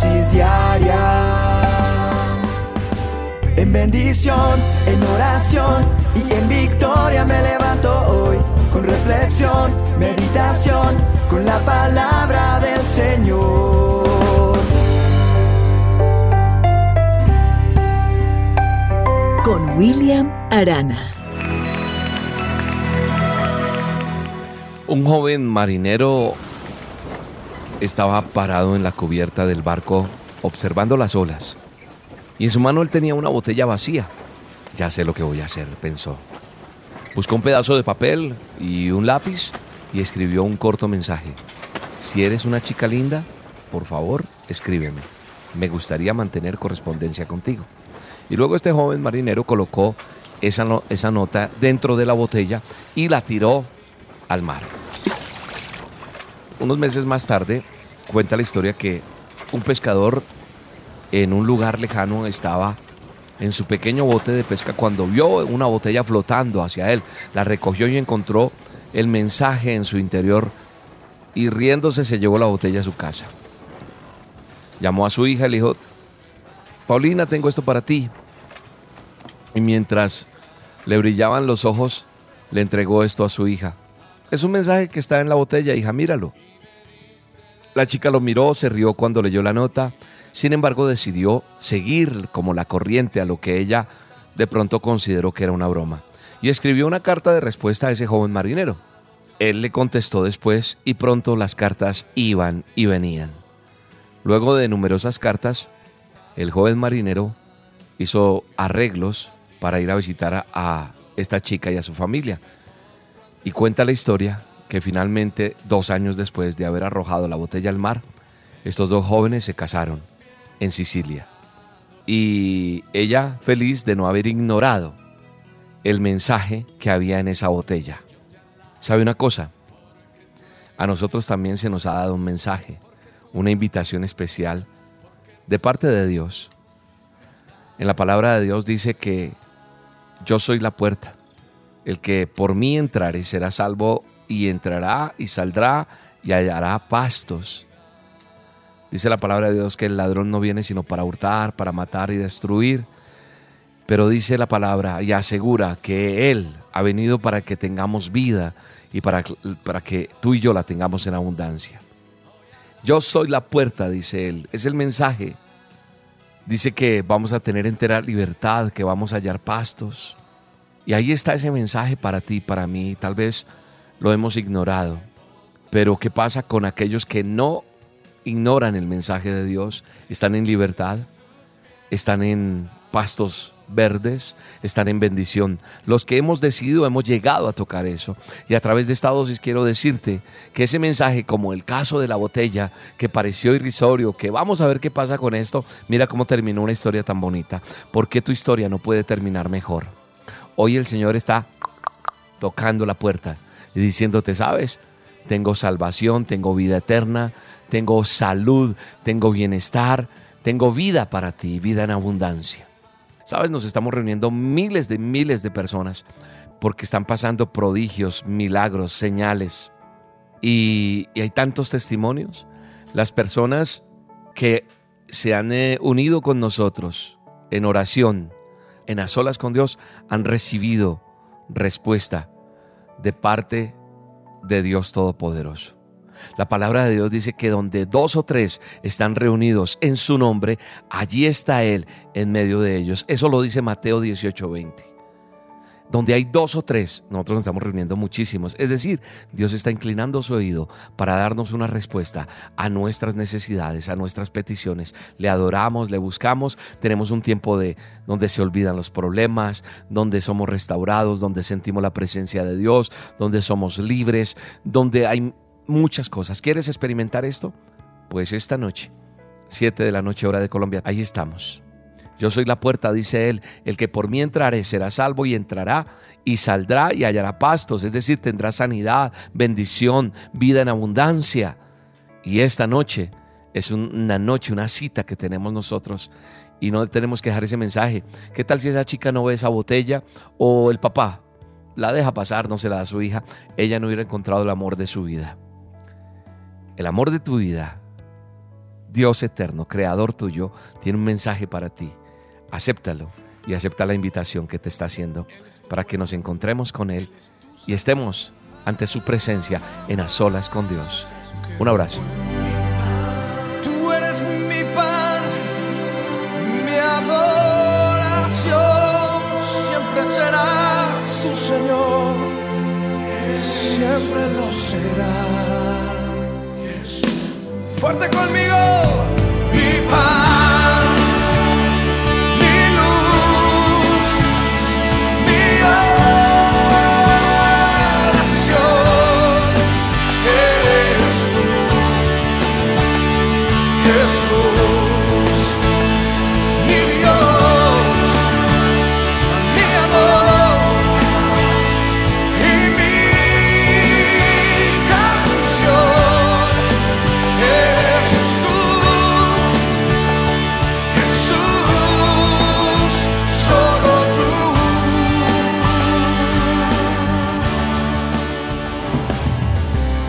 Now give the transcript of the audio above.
dosis diaria. En bendición, en oración y en victoria me levanto hoy. Con reflexión, meditación, con la palabra del Señor. Con William Arana. Un joven marinero estaba parado en la cubierta del barco observando las olas. Y en su mano él tenía una botella vacía. Ya sé lo que voy a hacer, pensó. Buscó un pedazo de papel y un lápiz y escribió un corto mensaje. Si eres una chica linda, por favor, escríbeme. Me gustaría mantener correspondencia contigo. Y luego este joven marinero colocó esa, esa nota dentro de la botella y la tiró al mar unos meses más tarde, cuenta la historia que un pescador en un lugar lejano estaba en su pequeño bote de pesca cuando vio una botella flotando hacia él. La recogió y encontró el mensaje en su interior y riéndose se llevó la botella a su casa. Llamó a su hija y le dijo, Paulina, tengo esto para ti. Y mientras le brillaban los ojos, le entregó esto a su hija. Es un mensaje que está en la botella, hija, míralo. La chica lo miró, se rió cuando leyó la nota, sin embargo decidió seguir como la corriente a lo que ella de pronto consideró que era una broma, y escribió una carta de respuesta a ese joven marinero. Él le contestó después y pronto las cartas iban y venían. Luego de numerosas cartas, el joven marinero hizo arreglos para ir a visitar a esta chica y a su familia. Y cuenta la historia que finalmente, dos años después de haber arrojado la botella al mar, estos dos jóvenes se casaron en Sicilia. Y ella feliz de no haber ignorado el mensaje que había en esa botella. ¿Sabe una cosa? A nosotros también se nos ha dado un mensaje, una invitación especial de parte de Dios. En la palabra de Dios dice que yo soy la puerta. El que por mí entrare será salvo y entrará y saldrá y hallará pastos. Dice la palabra de Dios que el ladrón no viene sino para hurtar, para matar y destruir. Pero dice la palabra y asegura que Él ha venido para que tengamos vida y para, para que tú y yo la tengamos en abundancia. Yo soy la puerta, dice Él. Es el mensaje. Dice que vamos a tener entera libertad, que vamos a hallar pastos. Y ahí está ese mensaje para ti, para mí. Tal vez lo hemos ignorado. Pero ¿qué pasa con aquellos que no ignoran el mensaje de Dios? Están en libertad, están en pastos verdes, están en bendición. Los que hemos decidido hemos llegado a tocar eso. Y a través de esta dosis quiero decirte que ese mensaje, como el caso de la botella, que pareció irrisorio, que vamos a ver qué pasa con esto, mira cómo terminó una historia tan bonita. ¿Por qué tu historia no puede terminar mejor? Hoy el Señor está tocando la puerta y diciéndote, sabes, tengo salvación, tengo vida eterna, tengo salud, tengo bienestar, tengo vida para ti, vida en abundancia. Sabes, nos estamos reuniendo miles de miles de personas porque están pasando prodigios, milagros, señales. Y, hay tantos testimonios. Las personas que se han eh, unido con nosotros en oración, en a solas con Dios, han recibido respuesta de parte de Dios Todopoderoso. La palabra de Dios dice que donde dos o tres están reunidos en su nombre, allí está Él en medio de ellos. Eso lo dice Mateo 18:20 donde hay dos o tres, nosotros nos estamos reuniendo muchísimos. Es decir, Dios está inclinando su oído para darnos una respuesta a nuestras necesidades, a nuestras peticiones. Le adoramos, le buscamos, tenemos un tiempo de donde se olvidan los problemas, donde somos restaurados, donde sentimos la presencia de Dios, donde somos libres, donde hay muchas cosas. ¿Quieres experimentar esto? Pues esta noche, 7 de la noche hora de Colombia, ahí estamos. Yo soy la puerta, dice él, el que por mí entrare será salvo y entrará y saldrá y hallará pastos, es decir, tendrá sanidad, bendición, vida en abundancia. Y esta noche es una noche, una cita que tenemos nosotros y no tenemos que dejar ese mensaje. ¿Qué tal si esa chica no ve esa botella o el papá la deja pasar, no se la da a su hija? Ella no hubiera encontrado el amor de su vida. El amor de tu vida Dios eterno, creador tuyo, tiene un mensaje para ti. Acéptalo y acepta la invitación que te está haciendo para que nos encontremos con Él y estemos ante su presencia en a solas con Dios. Un abrazo. Tú eres mi pan, mi adoración, siempre serás tu Señor, siempre lo serás. Fuerte conmigo, mi pan,